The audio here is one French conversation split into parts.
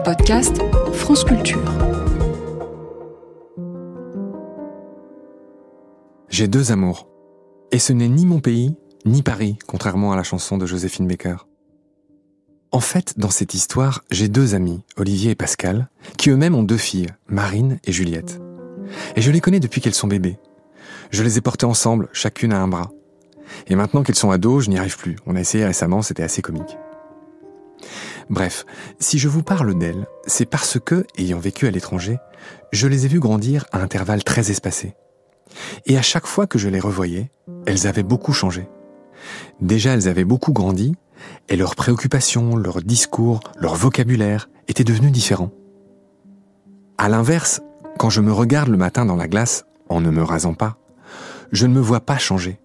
podcast France Culture. J'ai deux amours. Et ce n'est ni mon pays, ni Paris, contrairement à la chanson de Joséphine Baker. En fait, dans cette histoire, j'ai deux amis, Olivier et Pascal, qui eux-mêmes ont deux filles, Marine et Juliette. Et je les connais depuis qu'elles sont bébés. Je les ai portées ensemble, chacune à un bras. Et maintenant qu'elles sont ados, je n'y arrive plus. On a essayé récemment, c'était assez comique. Bref, si je vous parle d'elles, c'est parce que, ayant vécu à l'étranger, je les ai vues grandir à intervalles très espacés. Et à chaque fois que je les revoyais, elles avaient beaucoup changé. Déjà, elles avaient beaucoup grandi, et leurs préoccupations, leurs discours, leur vocabulaire étaient devenus différents. À l'inverse, quand je me regarde le matin dans la glace, en ne me rasant pas, je ne me vois pas changer.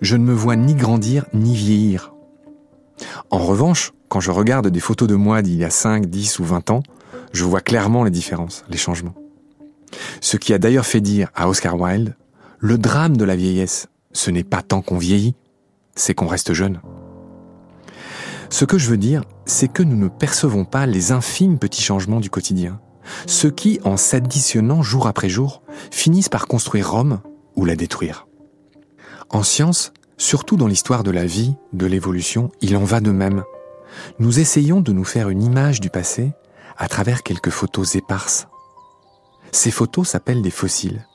Je ne me vois ni grandir ni vieillir. En revanche, quand je regarde des photos de moi d'il y a 5, 10 ou 20 ans, je vois clairement les différences, les changements. Ce qui a d'ailleurs fait dire à Oscar Wilde, le drame de la vieillesse, ce n'est pas tant qu'on vieillit, c'est qu'on reste jeune. Ce que je veux dire, c'est que nous ne percevons pas les infimes petits changements du quotidien, ceux qui, en s'additionnant jour après jour, finissent par construire Rome ou la détruire. En science, surtout dans l'histoire de la vie, de l'évolution, il en va de même. Nous essayons de nous faire une image du passé à travers quelques photos éparses. Ces photos s'appellent des fossiles,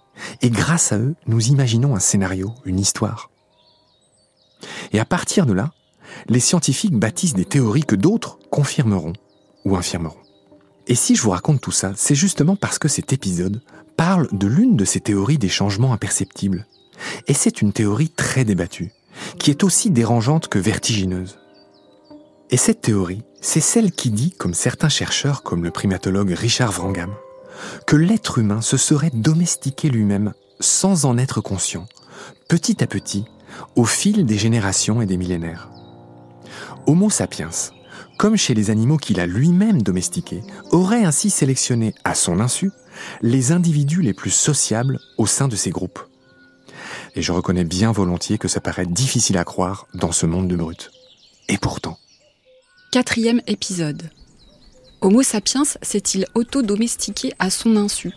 et grâce à eux, nous imaginons un scénario, une histoire. Et à partir de là, les scientifiques bâtissent des théories que d'autres confirmeront ou infirmeront. Et si je vous raconte tout ça, c'est justement parce que cet épisode parle de l'une de ces théories des changements imperceptibles. Et c'est une théorie très débattue, qui est aussi dérangeante que vertigineuse. Et cette théorie, c'est celle qui dit, comme certains chercheurs, comme le primatologue Richard Wrangham, que l'être humain se serait domestiqué lui-même sans en être conscient, petit à petit, au fil des générations et des millénaires. Homo sapiens, comme chez les animaux qu'il a lui-même domestiqués, aurait ainsi sélectionné, à son insu, les individus les plus sociables au sein de ces groupes. Et je reconnais bien volontiers que ça paraît difficile à croire dans ce monde de brutes. Et pourtant. Quatrième épisode. Homo sapiens s'est-il auto-domestiqué à son insu?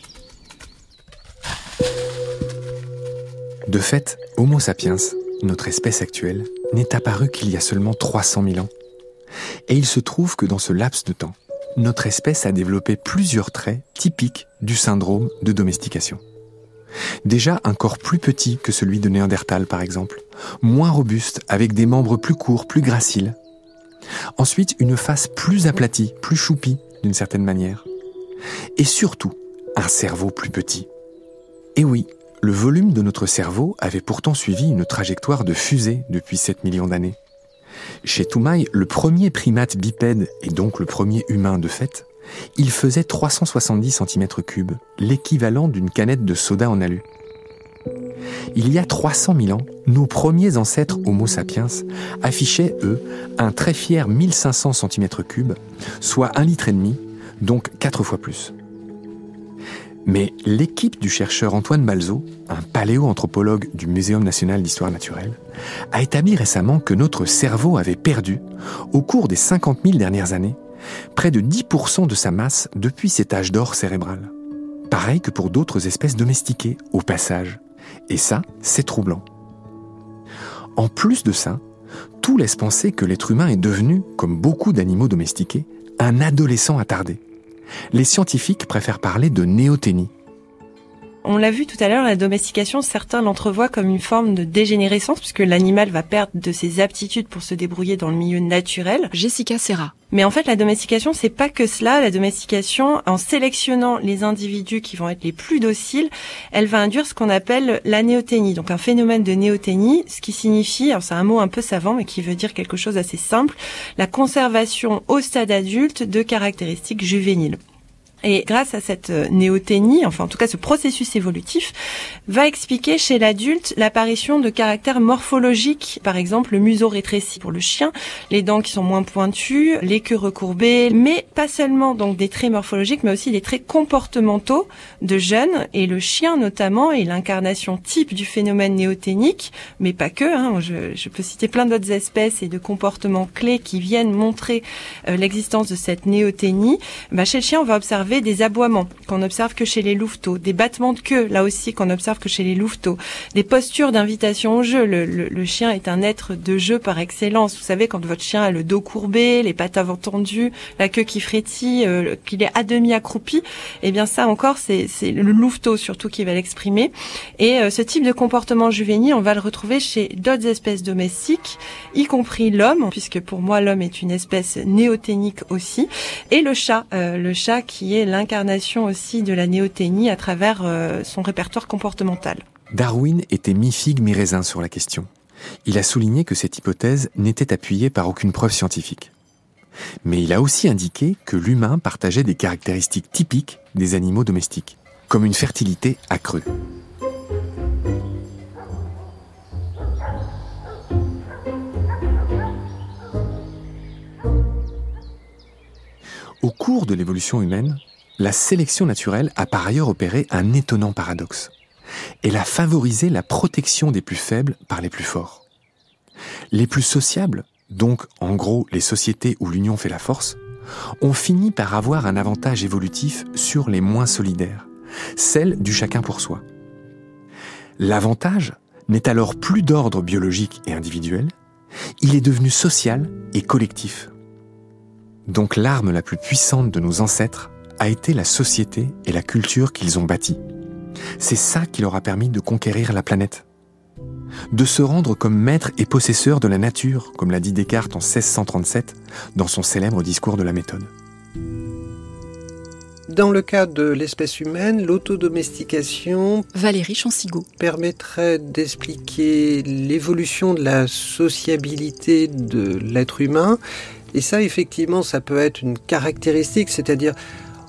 De fait, Homo sapiens, notre espèce actuelle, n'est apparu qu'il y a seulement 300 000 ans. Et il se trouve que dans ce laps de temps, notre espèce a développé plusieurs traits typiques du syndrome de domestication. Déjà un corps plus petit que celui de Néandertal par exemple, moins robuste, avec des membres plus courts, plus graciles. Ensuite une face plus aplatie, plus choupie d'une certaine manière. Et surtout, un cerveau plus petit. Et oui, le volume de notre cerveau avait pourtant suivi une trajectoire de fusée depuis 7 millions d'années. Chez Toumaï, le premier primate bipède et donc le premier humain de fait, il faisait 370 cm3, l'équivalent d'une canette de soda en alu. Il y a 300 000 ans, nos premiers ancêtres Homo sapiens affichaient, eux, un très fier 1500 cm3, soit un litre et demi, donc quatre fois plus. Mais l'équipe du chercheur Antoine Balzo, un paléoanthropologue du Muséum national d'histoire naturelle, a établi récemment que notre cerveau avait perdu, au cours des 50 000 dernières années, près de 10% de sa masse depuis cet âge d'or cérébral. Pareil que pour d'autres espèces domestiquées, au passage. Et ça, c'est troublant. En plus de ça, tout laisse penser que l'être humain est devenu, comme beaucoup d'animaux domestiqués, un adolescent attardé les scientifiques préfèrent parler de néoténie. On l'a vu tout à l'heure, la domestication, certains l'entrevoient comme une forme de dégénérescence puisque l'animal va perdre de ses aptitudes pour se débrouiller dans le milieu naturel. Jessica Serra. Mais en fait, la domestication, c'est pas que cela. La domestication, en sélectionnant les individus qui vont être les plus dociles, elle va induire ce qu'on appelle la néoténie. Donc un phénomène de néoténie, ce qui signifie, alors c'est un mot un peu savant, mais qui veut dire quelque chose d'assez simple, la conservation au stade adulte de caractéristiques juvéniles. Et grâce à cette euh, néoténie, enfin en tout cas ce processus évolutif, va expliquer chez l'adulte l'apparition de caractères morphologiques, par exemple le museau rétréci pour le chien, les dents qui sont moins pointues, les queues recourbées, mais pas seulement donc des traits morphologiques, mais aussi des traits comportementaux de jeunes. Et le chien notamment est l'incarnation type du phénomène néoténique, mais pas que. Hein. Je, je, peux citer plein d'autres espèces et de comportements clés qui viennent montrer euh, l'existence de cette néoténie. Bah, chez le chien, on va observer des aboiements qu'on observe que chez les louveteaux, des battements de queue là aussi qu'on observe que chez les louveteaux, des postures d'invitation au jeu. Le, chien est un être de jeu par excellence. Vous savez quand votre chien a le dos courbé, les pattes avant tendues, la queue qui frétille, euh, qu'il est à demi accroupi, eh bien ça encore c'est le louveteau surtout qui va l'exprimer. Et euh, ce type de comportement juvénile, on va le retrouver chez d'autres espèces domestiques, y compris l'homme, puisque pour moi l'homme est une espèce néoténique aussi, et le chat, euh, le chat qui est l'incarnation aussi de la néoténie à travers euh, son répertoire comportemental. Darwin était mi-figue, mi-raisin sur la question. Il a souligné que cette hypothèse n'était appuyée par aucune preuve scientifique. Mais il a aussi indiqué que l'humain partageait des caractéristiques typiques des animaux domestiques, comme une fertilité accrue. Au cours de l'évolution humaine, la sélection naturelle a par ailleurs opéré un étonnant paradoxe. Elle a favorisé la protection des plus faibles par les plus forts. Les plus sociables, donc en gros les sociétés où l'union fait la force, ont fini par avoir un avantage évolutif sur les moins solidaires, celle du chacun pour soi. L'avantage n'est alors plus d'ordre biologique et individuel, il est devenu social et collectif. Donc l'arme la plus puissante de nos ancêtres a été la société et la culture qu'ils ont bâtie. C'est ça qui leur a permis de conquérir la planète. De se rendre comme maître et possesseur de la nature, comme l'a dit Descartes en 1637 dans son célèbre discours de la méthode. Dans le cas de l'espèce humaine, l'autodomestication Valérie permettrait d'expliquer l'évolution de la sociabilité de l'être humain et ça, effectivement, ça peut être une caractéristique, c'est-à-dire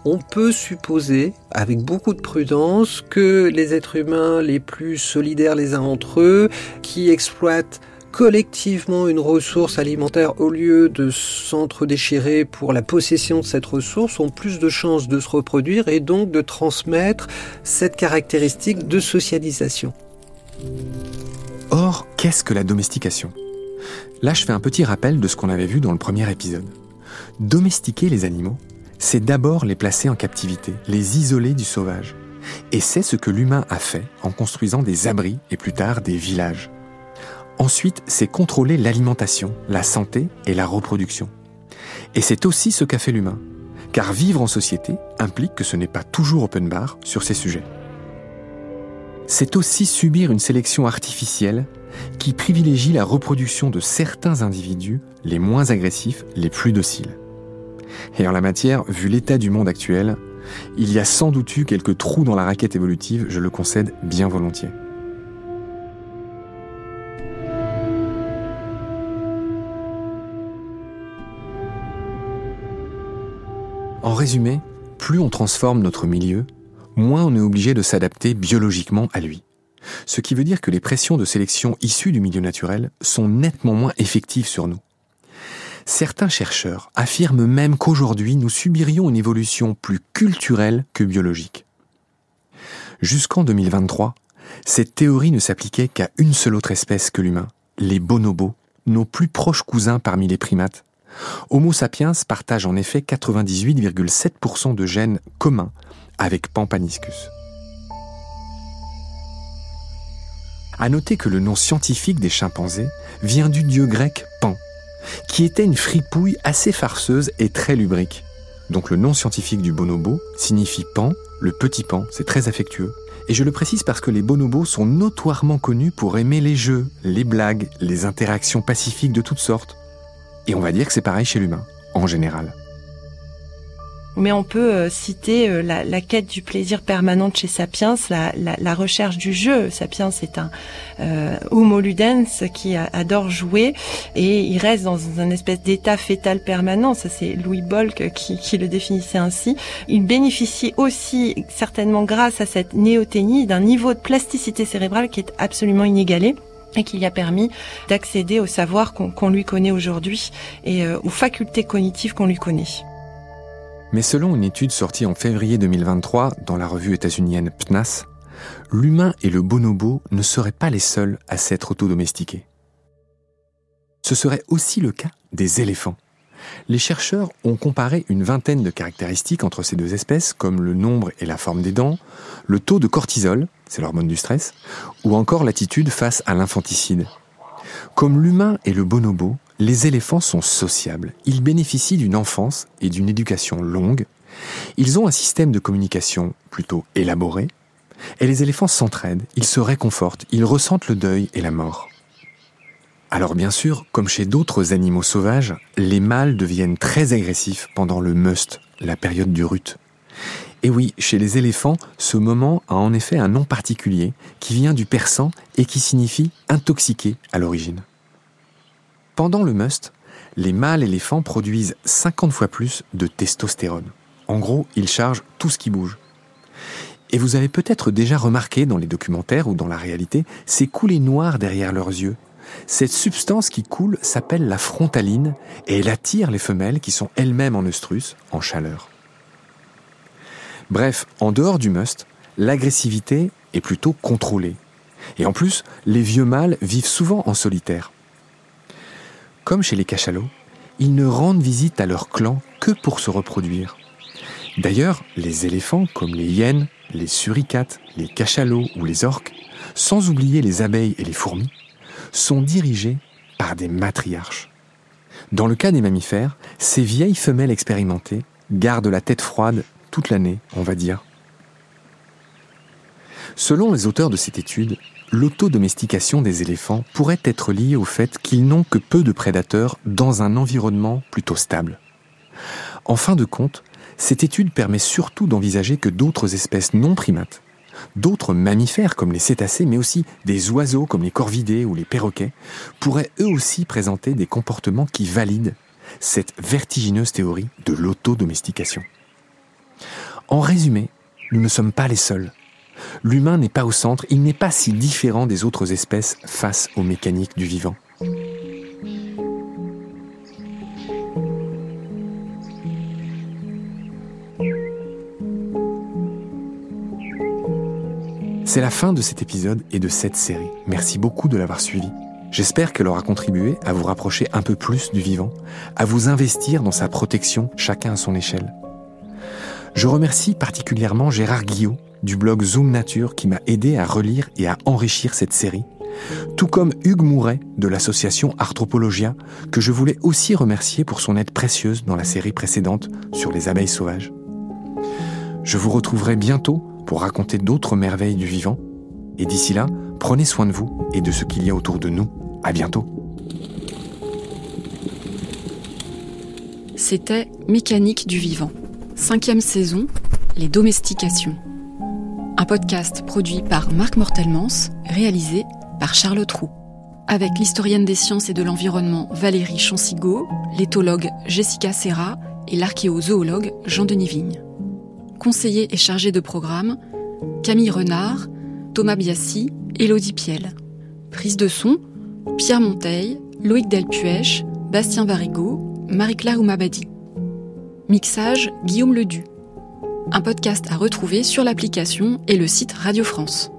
on peut supposer, avec beaucoup de prudence, que les êtres humains les plus solidaires les uns entre eux, qui exploitent collectivement une ressource alimentaire au lieu de s'entre-déchirer pour la possession de cette ressource ont plus de chances de se reproduire et donc de transmettre cette caractéristique de socialisation. Or, qu'est-ce que la domestication? Là, je fais un petit rappel de ce qu'on avait vu dans le premier épisode. Domestiquer les animaux, c'est d'abord les placer en captivité, les isoler du sauvage. Et c'est ce que l'humain a fait en construisant des abris et plus tard des villages. Ensuite, c'est contrôler l'alimentation, la santé et la reproduction. Et c'est aussi ce qu'a fait l'humain, car vivre en société implique que ce n'est pas toujours open bar sur ces sujets. C'est aussi subir une sélection artificielle qui privilégie la reproduction de certains individus, les moins agressifs, les plus dociles. Et en la matière, vu l'état du monde actuel, il y a sans doute eu quelques trous dans la raquette évolutive, je le concède bien volontiers. En résumé, plus on transforme notre milieu, moins on est obligé de s'adapter biologiquement à lui. Ce qui veut dire que les pressions de sélection issues du milieu naturel sont nettement moins effectives sur nous. Certains chercheurs affirment même qu'aujourd'hui nous subirions une évolution plus culturelle que biologique. Jusqu'en 2023, cette théorie ne s'appliquait qu'à une seule autre espèce que l'humain, les bonobos, nos plus proches cousins parmi les primates. Homo sapiens partage en effet 98,7% de gènes communs avec Pampaniscus. À noter que le nom scientifique des chimpanzés vient du dieu grec Pan, qui était une fripouille assez farceuse et très lubrique. Donc le nom scientifique du bonobo signifie pan, le petit pan, c'est très affectueux. Et je le précise parce que les bonobos sont notoirement connus pour aimer les jeux, les blagues, les interactions pacifiques de toutes sortes. Et on va dire que c'est pareil chez l'humain, en général. Mais on peut euh, citer euh, la, la, quête du plaisir permanent chez Sapiens, la, la, la, recherche du jeu. Sapiens est un euh, homo ludens qui adore jouer et il reste dans un espèce d'état fétal permanent. Ça, c'est Louis Bolk qui, qui, le définissait ainsi. Il bénéficie aussi, certainement grâce à cette néothénie, d'un niveau de plasticité cérébrale qui est absolument inégalé et qui lui a permis d'accéder au savoir qu'on lui connaît aujourd'hui et euh, aux facultés cognitives qu'on lui connaît. Mais selon une étude sortie en février 2023 dans la revue états-unienne PNAS, l'humain et le bonobo ne seraient pas les seuls à s'être autodomestiqués. Ce serait aussi le cas des éléphants. Les chercheurs ont comparé une vingtaine de caractéristiques entre ces deux espèces, comme le nombre et la forme des dents, le taux de cortisol, c'est l'hormone du stress, ou encore l'attitude face à l'infanticide. Comme l'humain et le bonobo, les éléphants sont sociables. Ils bénéficient d'une enfance et d'une éducation longue. Ils ont un système de communication plutôt élaboré. Et les éléphants s'entraident, ils se réconfortent, ils ressentent le deuil et la mort. Alors bien sûr, comme chez d'autres animaux sauvages, les mâles deviennent très agressifs pendant le must, la période du rut. Et oui, chez les éléphants, ce moment a en effet un nom particulier qui vient du persan et qui signifie intoxiqué à l'origine. Pendant le must, les mâles éléphants produisent 50 fois plus de testostérone. En gros, ils chargent tout ce qui bouge. Et vous avez peut-être déjà remarqué dans les documentaires ou dans la réalité ces coulées noires derrière leurs yeux. Cette substance qui coule s'appelle la frontaline et elle attire les femelles qui sont elles-mêmes en œstrus, en chaleur. Bref, en dehors du must, l'agressivité est plutôt contrôlée. Et en plus, les vieux mâles vivent souvent en solitaire. Comme chez les cachalots, ils ne rendent visite à leur clan que pour se reproduire. D'ailleurs, les éléphants, comme les hyènes, les suricates, les cachalots ou les orques, sans oublier les abeilles et les fourmis, sont dirigés par des matriarches. Dans le cas des mammifères, ces vieilles femelles expérimentées gardent la tête froide toute l'année, on va dire. Selon les auteurs de cette étude, l'autodomestication des éléphants pourrait être liée au fait qu'ils n'ont que peu de prédateurs dans un environnement plutôt stable. En fin de compte, cette étude permet surtout d'envisager que d'autres espèces non primates, d'autres mammifères comme les cétacés, mais aussi des oiseaux comme les corvidés ou les perroquets, pourraient eux aussi présenter des comportements qui valident cette vertigineuse théorie de l'autodomestication. En résumé, nous ne sommes pas les seuls L'humain n'est pas au centre, il n'est pas si différent des autres espèces face aux mécaniques du vivant. C'est la fin de cet épisode et de cette série. Merci beaucoup de l'avoir suivi. J'espère qu'elle aura contribué à vous rapprocher un peu plus du vivant, à vous investir dans sa protection, chacun à son échelle. Je remercie particulièrement Gérard Guillot du blog Zoom Nature qui m'a aidé à relire et à enrichir cette série, tout comme Hugues Mouret de l'association Arthropologia, que je voulais aussi remercier pour son aide précieuse dans la série précédente sur les abeilles sauvages. Je vous retrouverai bientôt pour raconter d'autres merveilles du vivant, et d'ici là, prenez soin de vous et de ce qu'il y a autour de nous. À bientôt. C'était Mécanique du vivant. Cinquième saison, les domestications. Un podcast produit par Marc Mortelmans, réalisé par Charlotte Roux. Avec l'historienne des sciences et de l'environnement Valérie Chansigo, l'éthologue Jessica Serra et l'archéozoologue Jean-Denis Vigne. Conseiller et chargé de programme, Camille Renard, Thomas Biassi, Élodie Piel. Prise de son, Pierre Monteil, Loïc Delpuech, Bastien Varigo, Marie-Claire Oumabadi. Mixage Guillaume Ledu. Un podcast à retrouver sur l'application et le site Radio France.